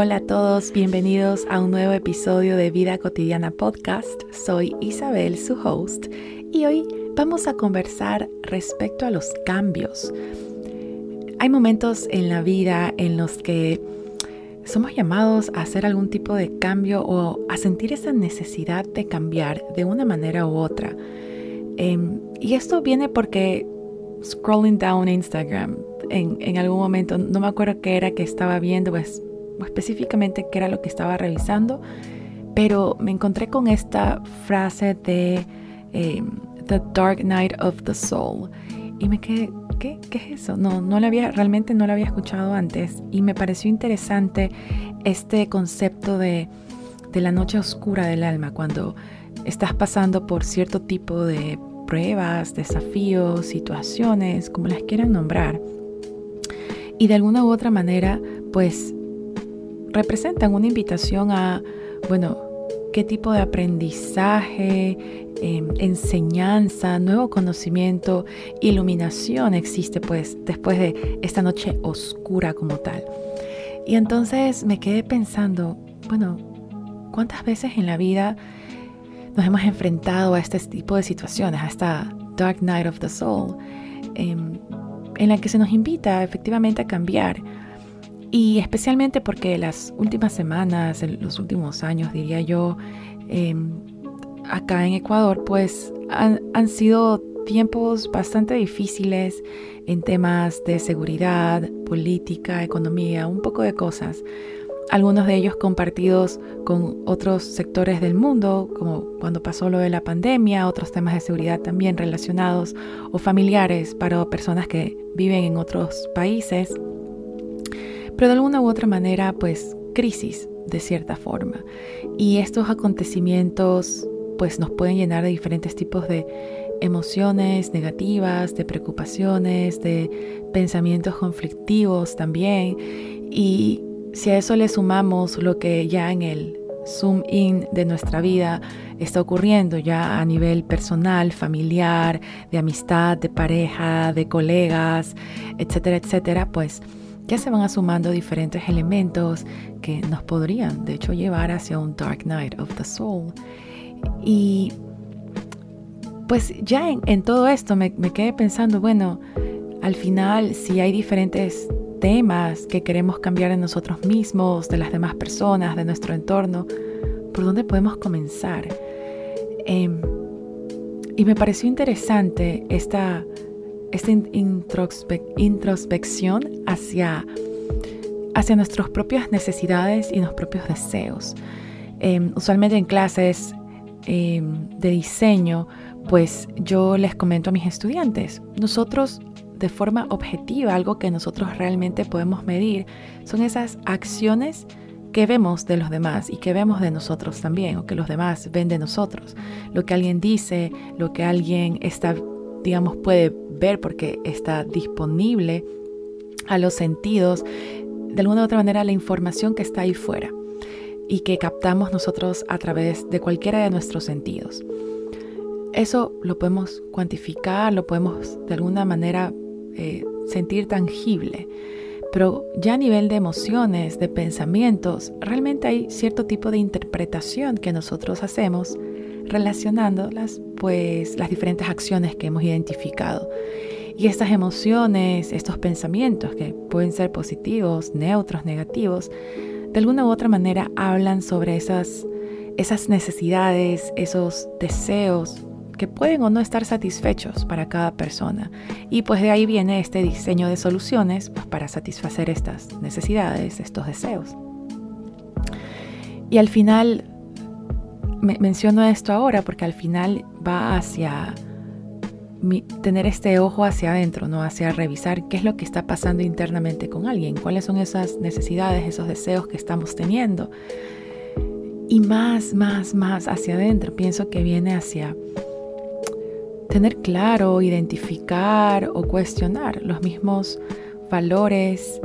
Hola a todos, bienvenidos a un nuevo episodio de Vida Cotidiana Podcast. Soy Isabel, su host, y hoy vamos a conversar respecto a los cambios. Hay momentos en la vida en los que somos llamados a hacer algún tipo de cambio o a sentir esa necesidad de cambiar de una manera u otra. Em, y esto viene porque scrolling down Instagram en, en, algún momento, no me acuerdo qué era que estaba viendo, pues específicamente qué era lo que estaba revisando, pero me encontré con esta frase de em, The Dark Night of the Soul y me quedé, ¿qué, ¿qué, es eso? No, no la había, realmente no lo había escuchado antes y me pareció interesante este concepto de, de la noche oscura del alma, cuando estás pasando por cierto tipo de pruebas, desafíos, situaciones, como las quieran nombrar. Y de alguna u otra manera, pues representan una invitación a, bueno, qué tipo de aprendizaje, em, enseñanza, nuevo conocimiento, iluminación existe pues después de esta noche oscura como tal. Y entonces me quedé pensando, bueno, ¿cuántas veces en la vida nos hemos enfrentado a este tipo de situaciones, a esta Dark Night of the Soul, em, en la que se nos invita efectivamente a cambiar? Y especialmente porque las últimas semanas, los últimos años, diría yo, em, acá en Ecuador, pues han sido tiempos bastante difíciles en temas de seguridad, política, economía, un poco de cosas. Algunos de ellos compartidos con otros sectores del mundo, como cuando pasó lo de la pandemia, otros temas de seguridad también relacionados o familiares para personas que viven en otros países pero de alguna u otra manera, pues crisis de cierta forma. Y estos acontecimientos pues nos pueden llenar de diferentes tipos de emociones negativas, de preocupaciones, de pensamientos conflictivos también. Y si a eso le sumamos lo que ya en el zoom in de nuestra vida está ocurriendo ya a nivel personal, familiar, de amistad, de pareja, de colegas, etcétera, etcétera, pues ya se van sumando diferentes elementos que nos podrían, de hecho, llevar hacia un Dark Night of the Soul. Y pues ya en, todo esto me, me quedé pensando, bueno, al final, si hay diferentes temas que queremos cambiar en nosotros mismos, de las demás personas, de nuestro entorno, ¿por dónde podemos comenzar? Em, y me pareció interesante esta esta introspección hacia, hacia nuestras propias necesidades y nuestros propios deseos. Em, usualmente en clases em, de diseño, pues yo les comento a mis estudiantes, nosotros de forma objetiva, algo que nosotros realmente podemos medir, son esas acciones que vemos de los demás y que vemos de nosotros también, o que los demás ven de nosotros. Lo que alguien dice, lo que alguien está digamos, puede ver porque está disponible a los sentidos, de alguna u otra manera, la información que está ahí fuera y que captamos nosotros a través de cualquiera de nuestros sentidos. Eso lo podemos cuantificar, lo podemos de alguna manera eh, sentir tangible, pero ya a nivel de emociones, de pensamientos, realmente hay cierto tipo de interpretación que nosotros hacemos relacionando las, pues, las diferentes acciones que hemos identificado. Y estas emociones, estos pensamientos que pueden ser positivos, neutros, negativos, de alguna u otra manera hablan sobre esas, esas necesidades, esos deseos que pueden o no estar satisfechos para cada persona. Y pues de ahí viene este diseño de soluciones pues, para satisfacer estas necesidades, estos deseos. Y al final menciono esto ahora porque al final va hacia tener este ojo hacia adentro, ¿no? Hacia revisar qué es lo que está pasando internamente con alguien, cuáles son esas necesidades, esos deseos que estamos teniendo. Y más, más, más hacia adentro, pienso que viene hacia tener claro, identificar o cuestionar los mismos valores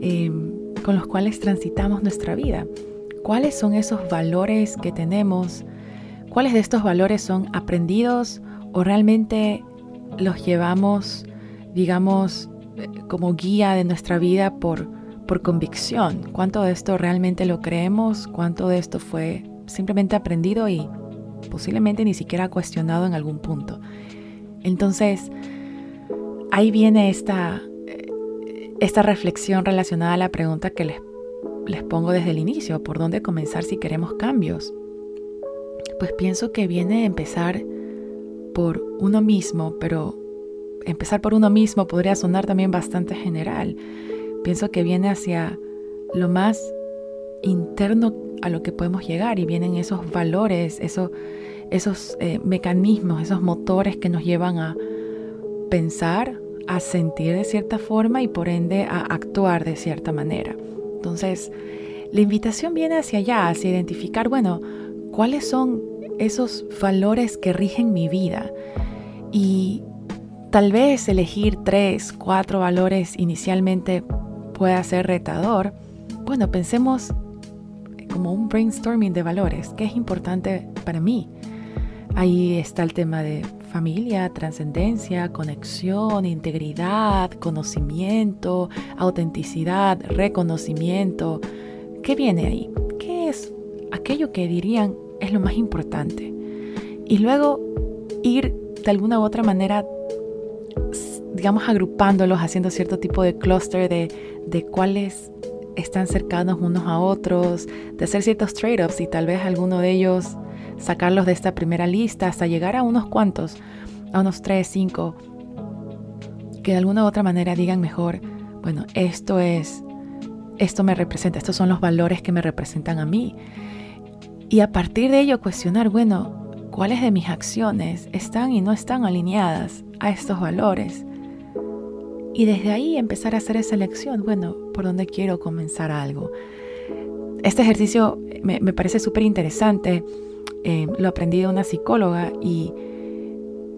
em, con los cuales transitamos nuestra vida cuáles son esos valores que tenemos, cuáles de estos valores son aprendidos o realmente los llevamos, digamos, eh, como guía de nuestra vida por, por convicción, cuánto de esto realmente lo creemos, cuánto de esto fue simplemente aprendido y posiblemente ni siquiera cuestionado en algún punto. Entonces, ahí viene esta, esta reflexión relacionada a la pregunta que les, les pongo desde el inicio, ¿por dónde comenzar si queremos cambios? Pues pienso que viene a empezar por uno mismo, pero empezar por uno mismo podría sonar también bastante general. Pienso que viene hacia lo más interno a lo que podemos llegar y vienen esos valores, esos, esos eh, mecanismos, esos motores que nos llevan a pensar, a sentir de cierta forma y por ende a actuar de cierta manera. Entonces, la invitación viene hacia allá, hacia identificar, bueno, cuáles son esos valores que rigen mi vida y tal vez elegir tres, cuatro valores inicialmente pueda ser retador. Bueno, pensemos como un brainstorming de valores, qué es importante para mí. Ahí está el tema de familia, trascendencia, conexión, integridad, conocimiento, autenticidad, reconocimiento. ¿Qué viene ahí? ¿Qué es aquello que dirían es lo más importante? Y luego ir de alguna u otra manera, digamos, agrupándolos, haciendo cierto tipo de clúster de, de cuáles están cercanos unos a otros, de hacer ciertos trade-offs y tal vez alguno de ellos sacarlos de esta primera lista hasta llegar a unos cuantos, a unos tres, cinco, que de alguna u otra manera digan mejor, bueno, esto es, esto me representa, estos son los valores que me representan a mí. Y a partir de ello cuestionar, bueno, ¿cuáles de mis acciones están y no están alineadas a estos valores? Y desde ahí empezar a hacer esa elección, bueno, ¿por dónde quiero comenzar algo? Este ejercicio me, parece súper interesante, eh, lo aprendí de una psicóloga y,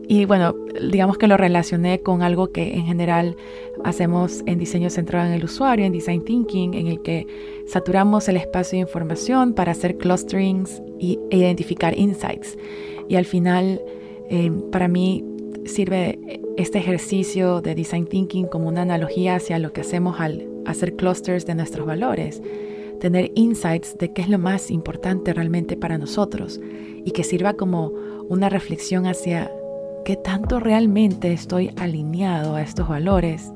y bueno, digamos que lo relacioné con algo que en general hacemos en diseño centrado en el usuario, en design thinking, en el que saturamos el espacio de información para hacer clusterings e identificar insights. Y al final, eh, para mí, sirve este ejercicio de design thinking como una analogía hacia lo que hacemos al hacer clusters de nuestros valores, tener insights de qué es lo más importante realmente para nosotros y que sirva como una reflexión hacia qué tanto realmente estoy alineado a estos valores,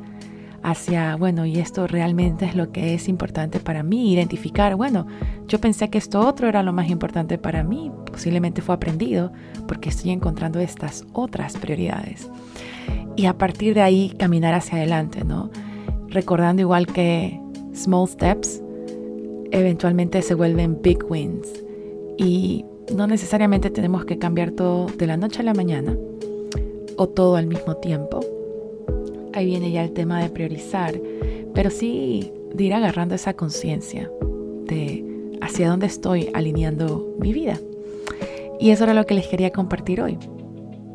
hacia, bueno, y esto realmente es lo que es importante para mí, identificar, bueno, yo pensé que esto otro era lo más importante para mí, posiblemente fue aprendido porque estoy encontrando estas otras prioridades. Y a partir de ahí caminar hacia adelante, ¿no? Recordando igual que small steps eventualmente se vuelven big wins y no necesariamente tenemos que cambiar todo de la noche a la mañana o todo al mismo tiempo. Ahí viene ya el tema de priorizar, pero sí de ir agarrando esa conciencia de hacia dónde estoy alineando mi vida. Y eso era lo que les quería compartir hoy.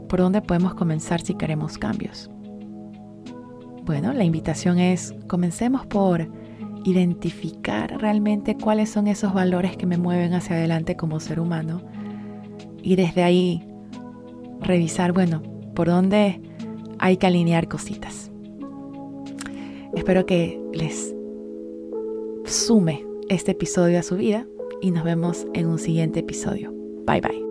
¿Por dónde podemos comenzar si queremos cambios? Bueno, la invitación es, comencemos por identificar realmente cuáles son esos valores que me mueven hacia adelante como ser humano y desde ahí revisar, bueno, por dónde hay que alinear cositas. Espero que les sume este episodio a su vida y nos vemos en un siguiente episodio. Bye bye.